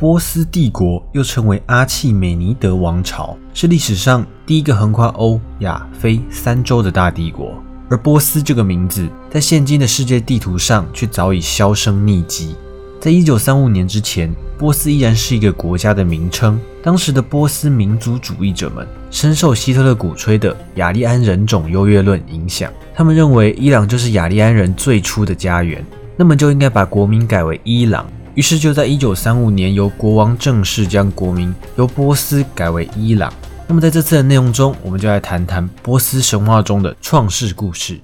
波斯帝国又称为阿契美尼德王朝，是历史上第一个横跨欧亚非三洲的大帝国。而波斯这个名字，在现今的世界地图上却早已销声匿迹。在一九三五年之前，波斯依然是一个国家的名称。当时的波斯民族主义者们深受希特勒鼓吹的雅利安人种优越论影响，他们认为伊朗就是雅利安人最初的家园，那么就应该把国名改为伊朗。于是就在一九三五年，由国王正式将国名由波斯改为伊朗。那么在这次的内容中，我们就来谈谈波斯神话中的创世故事。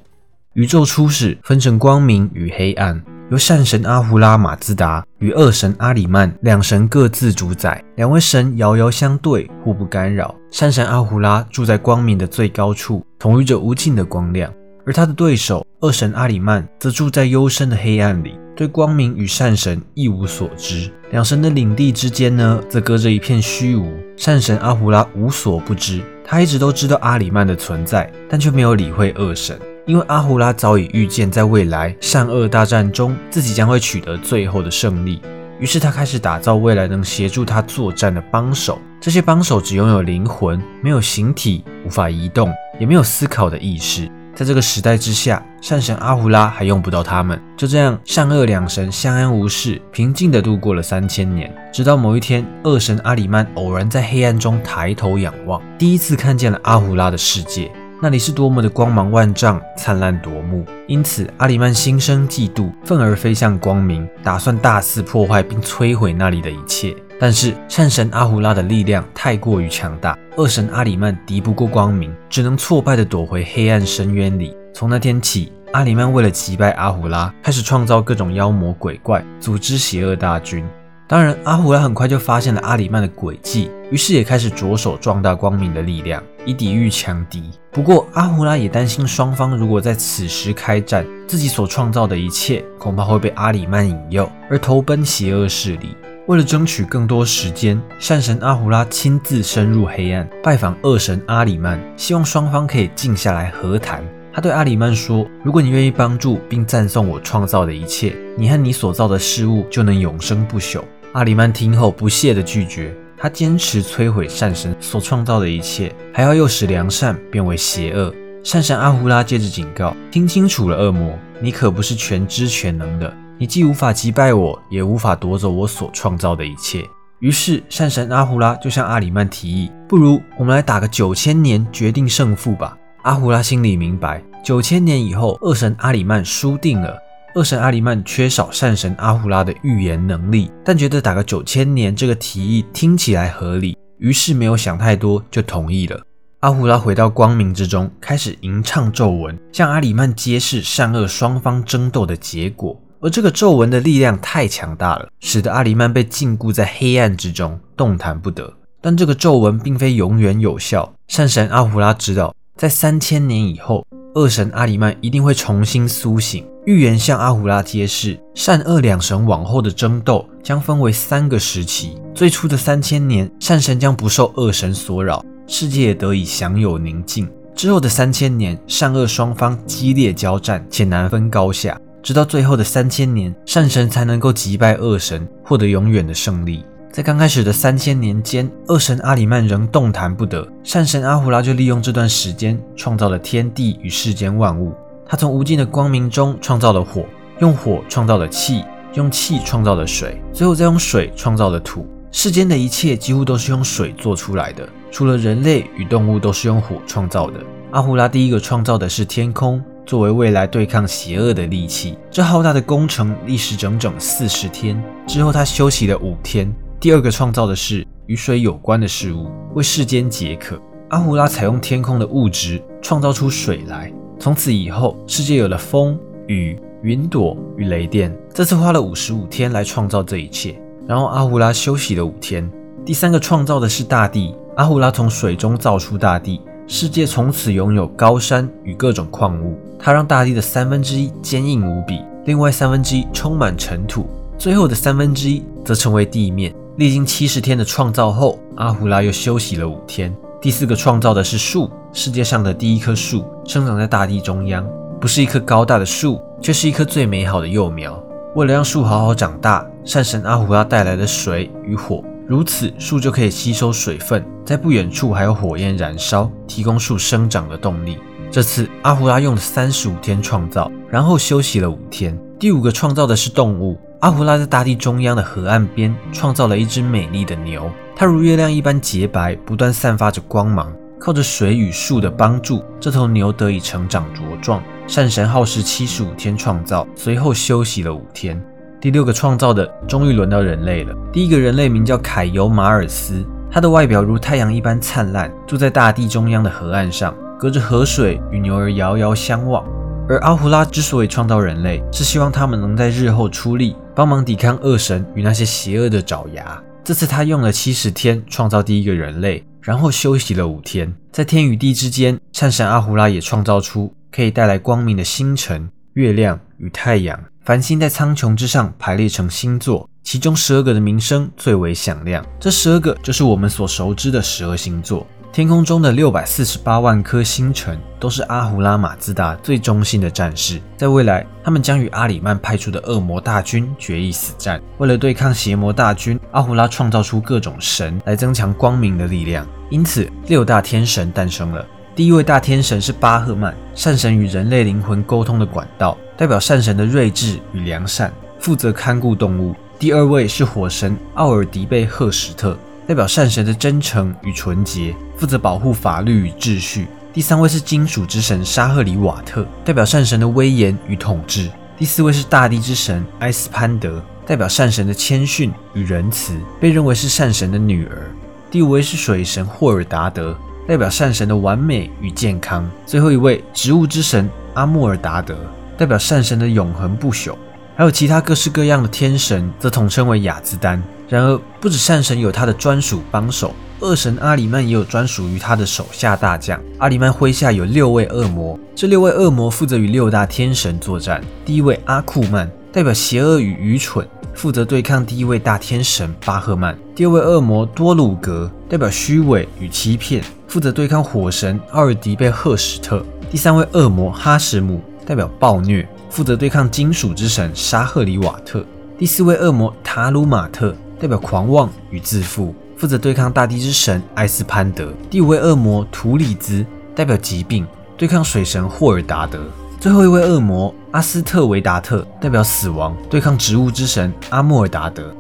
宇宙初始分成光明与黑暗，由善神阿胡拉马兹达与恶神阿里曼两神各自主宰。两位神遥遥相对，互不干扰。善神阿胡拉住在光明的最高处，统御着无尽的光亮。而他的对手恶神阿里曼则住在幽深的黑暗里，对光明与善神一无所知。两神的领地之间呢，则隔着一片虚无。善神阿胡拉无所不知，他一直都知道阿里曼的存在，但却没有理会恶神，因为阿胡拉早已预见，在未来善恶大战中，自己将会取得最后的胜利。于是他开始打造未来能协助他作战的帮手。这些帮手只拥有灵魂，没有形体，无法移动，也没有思考的意识。在这个时代之下，善神阿胡拉还用不到他们。就这样，善恶两神相安无事，平静的度过了三千年。直到某一天，恶神阿里曼偶然在黑暗中抬头仰望，第一次看见了阿胡拉的世界。那里是多么的光芒万丈、灿烂夺目。因此，阿里曼心生嫉妒，愤而飞向光明，打算大肆破坏并摧毁那里的一切。但是善神阿胡拉的力量太过于强大，恶神阿里曼敌不过光明，只能挫败地躲回黑暗深渊里。从那天起，阿里曼为了击败阿胡拉，开始创造各种妖魔鬼怪，组织邪恶大军。当然，阿胡拉很快就发现了阿里曼的诡计，于是也开始着手壮大光明的力量，以抵御强敌。不过，阿胡拉也担心双方如果在此时开战，自己所创造的一切恐怕会被阿里曼引诱，而投奔邪恶势力。为了争取更多时间，善神阿胡拉亲自深入黑暗，拜访恶神阿里曼，希望双方可以静下来和谈。他对阿里曼说：“如果你愿意帮助并赞颂我创造的一切，你和你所造的事物就能永生不朽。”阿里曼听后不屑地拒绝，他坚持摧毁善神所创造的一切，还要诱使良善变为邪恶。善神阿胡拉接着警告：“听清楚了，恶魔，你可不是全知全能的。”你既无法击败我，也无法夺走我所创造的一切。于是，善神阿胡拉就向阿里曼提议：“不如我们来打个九千年，决定胜负吧。”阿胡拉心里明白，九千年以后，恶神阿里曼输定了。恶神阿里曼缺少善神阿胡拉的预言能力，但觉得打个九千年这个提议听起来合理，于是没有想太多就同意了。阿胡拉回到光明之中，开始吟唱咒文，向阿里曼揭示善恶双方争斗的结果。而这个咒文的力量太强大了，使得阿里曼被禁锢在黑暗之中，动弹不得。但这个咒文并非永远有效。善神阿胡拉知道，在三千年以后，恶神阿里曼一定会重新苏醒。预言向阿胡拉揭示，善恶两神往后的争斗将分为三个时期。最初的三千年，善神将不受恶神所扰，世界也得以享有宁静。之后的三千年，善恶双方激烈交战，且难分高下。直到最后的三千年，善神才能够击败恶神，获得永远的胜利。在刚开始的三千年间，恶神阿里曼仍动弹不得，善神阿胡拉就利用这段时间创造了天地与世间万物。他从无尽的光明中创造了火，用火创造了气，用气创造了水，最后再用水创造了土。世间的一切几乎都是用水做出来的，除了人类与动物都是用火创造的。阿胡拉第一个创造的是天空。作为未来对抗邪恶的利器，这浩大的工程历时整整四十天。之后，他休息了五天。第二个创造的是与水有关的事物，为世间解渴。阿胡拉采用天空的物质创造出水来。从此以后，世界有了风、雨、云朵与雷电。这次花了五十五天来创造这一切。然后，阿胡拉休息了五天。第三个创造的是大地。阿胡拉从水中造出大地。世界从此拥有高山与各种矿物，它让大地的三分之一坚硬无比，另外三分之一充满尘土，最后的三分之一则成为地面。历经七十天的创造后，阿胡拉又休息了五天。第四个创造的是树，世界上的第一棵树生长在大地中央，不是一棵高大的树，却是一棵最美好的幼苗。为了让树好好长大，善神阿胡拉带来的水与火，如此树就可以吸收水分，在不远处还有火焰燃烧，提供树生长的动力。这次阿胡拉用了三十五天创造，然后休息了五天。第五个创造的是动物。阿胡拉在大地中央的河岸边创造了一只美丽的牛，它如月亮一般洁白，不断散发着光芒。靠着水与树的帮助，这头牛得以成长茁壮。善神耗时七十五天创造，随后休息了五天。第六个创造的终于轮到人类了。第一个人类名叫凯尤马尔斯，他的外表如太阳一般灿烂，住在大地中央的河岸上。隔着河水与牛儿遥遥相望，而阿胡拉之所以创造人类，是希望他们能在日后出力，帮忙抵抗恶神与那些邪恶的爪牙。这次他用了七十天创造第一个人类，然后休息了五天。在天与地之间，善神阿胡拉也创造出可以带来光明的星辰、月亮与太阳。繁星在苍穹之上排列成星座，其中十二个的名声最为响亮。这十二个就是我们所熟知的十二星座。天空中的六百四十八万颗星辰都是阿胡拉马兹达最忠心的战士。在未来，他们将与阿里曼派出的恶魔大军决一死战。为了对抗邪魔大军，阿胡拉创造出各种神来增强光明的力量。因此，六大天神诞生了。第一位大天神是巴赫曼，善神与人类灵魂沟通的管道，代表善神的睿智与良善，负责看顾动物。第二位是火神奥尔迪贝赫什特。代表善神的真诚与纯洁，负责保护法律与秩序。第三位是金属之神沙赫里瓦特，代表善神的威严与统治。第四位是大地之神埃斯潘德，代表善神的谦逊与仁慈，被认为是善神的女儿。第五位是水神霍尔达德，代表善神的完美与健康。最后一位植物之神阿穆尔达德，代表善神的永恒不朽。还有其他各式各样的天神，则统称为雅兹丹。然而，不止善神有他的专属帮手，恶神阿里曼也有专属于他的手下大将。阿里曼麾下有六位恶魔，这六位恶魔负责与六大天神作战。第一位阿库曼代表邪恶与愚蠢，负责对抗第一位大天神巴赫曼。第二位恶魔多鲁格代表虚伪与欺骗，负责对抗火神奥尔迪贝赫史特。第三位恶魔哈什姆代表暴虐。负责对抗金属之神沙赫里瓦特，第四位恶魔塔鲁马特代表狂妄与自负，负责对抗大地之神埃斯潘德。第五位恶魔图里兹代表疾病，对抗水神霍尔达德。最后一位恶魔阿斯特维达特代表死亡，对抗植物之神阿莫尔达德。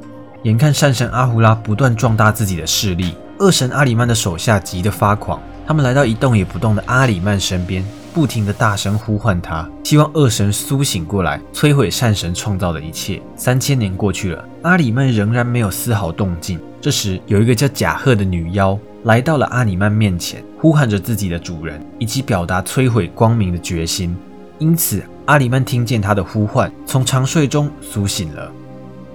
眼看善神阿胡拉不断壮大自己的势力，恶神阿里曼的手下急得发狂，他们来到一动也不动的阿里曼身边。不停的大声呼唤他，希望恶神苏醒过来，摧毁善神创造的一切。三千年过去了，阿里曼仍然没有丝毫动静。这时，有一个叫贾赫的女妖来到了阿里曼面前，呼喊着自己的主人，以及表达摧毁光明的决心。因此，阿里曼听见他的呼唤，从长睡中苏醒了。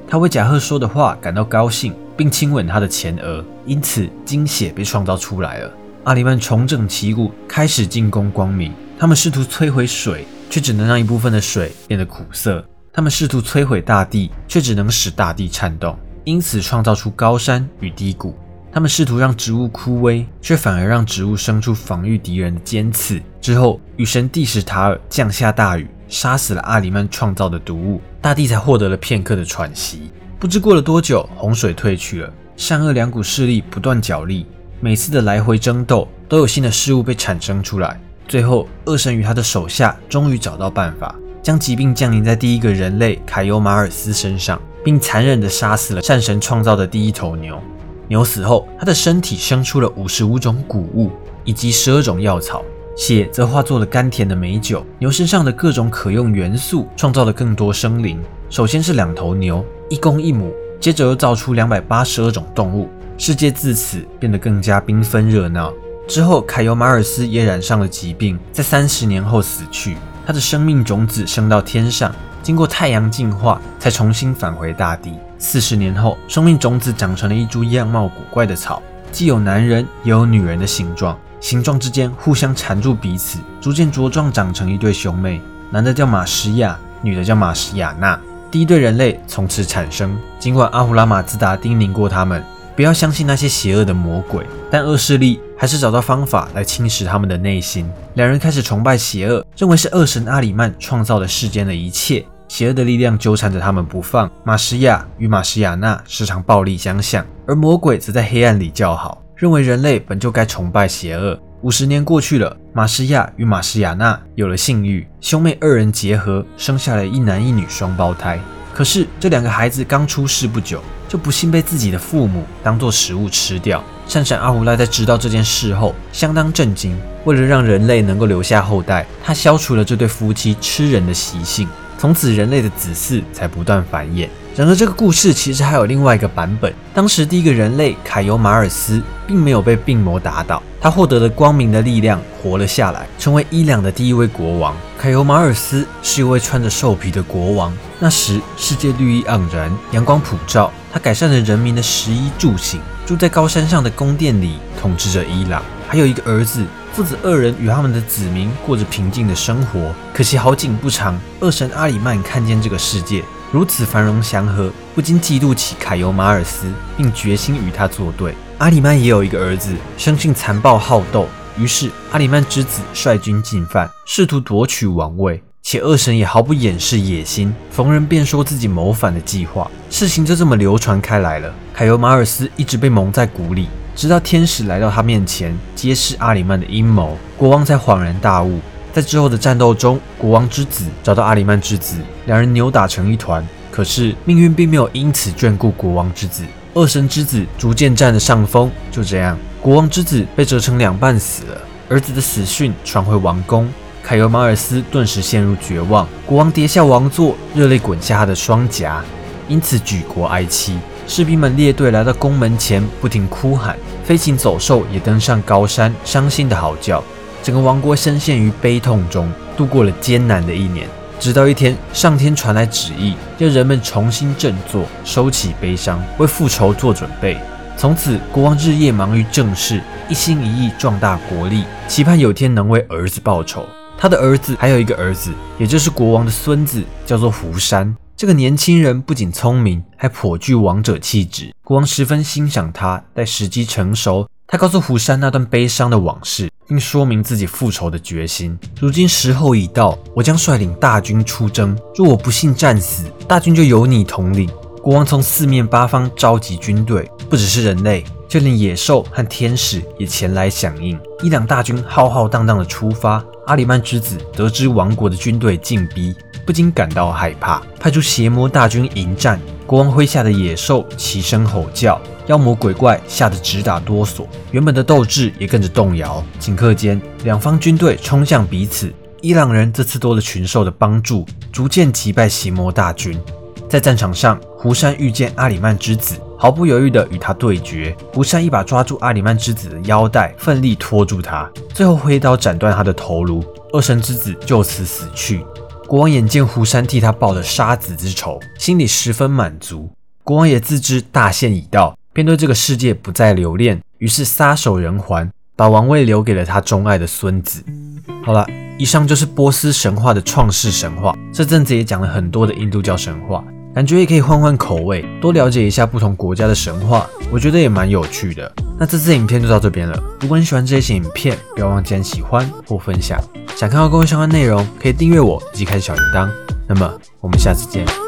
他为贾赫说的话感到高兴，并亲吻他的前额，因此精血被创造出来了。阿里曼重整旗鼓，开始进攻光明。他们试图摧毁水，却只能让一部分的水变得苦涩；他们试图摧毁大地，却只能使大地颤动，因此创造出高山与低谷。他们试图让植物枯萎，却反而让植物生出防御敌人的尖刺。之后，雨神蒂什塔尔降下大雨，杀死了阿里曼创造的毒物，大地才获得了片刻的喘息。不知过了多久，洪水退去了，善恶两股势力不断角力，每次的来回争斗，都有新的事物被产生出来。最后，恶神与他的手下终于找到办法，将疾病降临在第一个人类凯尤马尔斯身上，并残忍地杀死了战神创造的第一头牛。牛死后，他的身体生出了五十五种谷物以及十二种药草，血则化作了甘甜的美酒。牛身上的各种可用元素创造了更多生灵。首先是两头牛，一公一母，接着又造出两百八十二种动物。世界自此变得更加缤纷热闹。之后，凯尤马尔斯也染上了疾病，在三十年后死去。他的生命种子升到天上，经过太阳净化，才重新返回大地。四十年后，生命种子长成了一株样貌古怪的草，既有男人也有女人的形状，形状之间互相缠住彼此，逐渐茁壮长成一对兄妹。男的叫马什亚，女的叫马什亚娜。第一对人类从此产生。尽管阿胡拉马兹达叮咛过他们。不要相信那些邪恶的魔鬼，但恶势力还是找到方法来侵蚀他们的内心。两人开始崇拜邪恶，认为是恶神阿里曼创造了世间的一切，邪恶的力量纠缠着他们不放。马什亚与马什亚娜时常暴力相向，而魔鬼则在黑暗里叫好，认为人类本就该崇拜邪恶。五十年过去了，马什亚与马什亚娜有了性欲，兄妹二人结合，生下了一男一女双胞胎。可是这两个孩子刚出世不久，就不幸被自己的父母当作食物吃掉。善闪阿胡拉在知道这件事后，相当震惊。为了让人类能够留下后代，他消除了这对夫妻吃人的习性，从此人类的子嗣才不断繁衍。然而，这个故事其实还有另外一个版本。当时第一个人类凯尤马尔斯并没有被病魔打倒，他获得了光明的力量，活了下来，成为伊朗的第一位国王。凯尤马尔斯是一位穿着兽皮的国王。那时世界绿意盎然，阳光普照，他改善了人民的食衣住行，住在高山上的宫殿里，统治着伊朗。还有一个儿子，父子二人与他们的子民过着平静的生活。可惜好景不长，恶神阿里曼看见这个世界。如此繁荣祥和，不禁嫉妒起凯尤马尔斯，并决心与他作对。阿里曼也有一个儿子，生性残暴好斗，于是阿里曼之子率军进犯，试图夺取王位。且恶神也毫不掩饰野心，逢人便说自己谋反的计划。事情就这么流传开来了。凯尤马尔斯一直被蒙在鼓里，直到天使来到他面前，揭示阿里曼的阴谋，国王才恍然大悟。在之后的战斗中，国王之子找到阿里曼之子，两人扭打成一团。可是命运并没有因此眷顾国王之子，恶神之子逐渐占了上风。就这样，国王之子被折成两半死了。儿子的死讯传回王宫，凯尤马尔斯顿时陷入绝望。国王跌下王座，热泪滚下他的双颊，因此举国哀戚。士兵们列队来到宫门前，不停哭喊。飞禽走兽也登上高山，伤心的嚎叫。整个王国深陷于悲痛中，度过了艰难的一年。直到一天，上天传来旨意，要人们重新振作，收起悲伤，为复仇做准备。从此，国王日夜忙于政事，一心一意壮大国力，期盼有天能为儿子报仇。他的儿子还有一个儿子，也就是国王的孙子，叫做胡山。这个年轻人不仅聪明，还颇具王者气质。国王十分欣赏他。待时机成熟，他告诉胡山那段悲伤的往事。并说明自己复仇的决心。如今时候已到，我将率领大军出征。若我不幸战死，大军就由你统领。国王从四面八方召集军队，不只是人类，就连野兽和天使也前来响应。伊朗大军浩浩荡荡的出发。阿里曼之子得知王国的军队进逼，不禁感到害怕，派出邪魔大军迎战。国王麾下的野兽齐声吼叫。妖魔鬼怪吓得直打哆嗦，原本的斗志也跟着动摇。顷刻间，两方军队冲向彼此。伊朗人这次多了群兽的帮助，逐渐击败邪魔大军。在战场上，胡山遇见阿里曼之子，毫不犹豫地与他对决。胡山一把抓住阿里曼之子的腰带，奋力拖住他，最后挥刀斩断他的头颅。恶神之子就此死去。国王眼见胡山替他报了杀子之仇，心里十分满足。国王也自知大限已到。便对这个世界不再留恋，于是撒手人寰，把王位留给了他钟爱的孙子。好了，以上就是波斯神话的创世神话。这阵子也讲了很多的印度教神话，感觉也可以换换口味，多了解一下不同国家的神话，我觉得也蛮有趣的。那这次影片就到这边了。如果你喜欢这些影片，不要忘记按喜欢或分享。想看到更多相关内容，可以订阅我以及开小铃铛。那么我们下次见。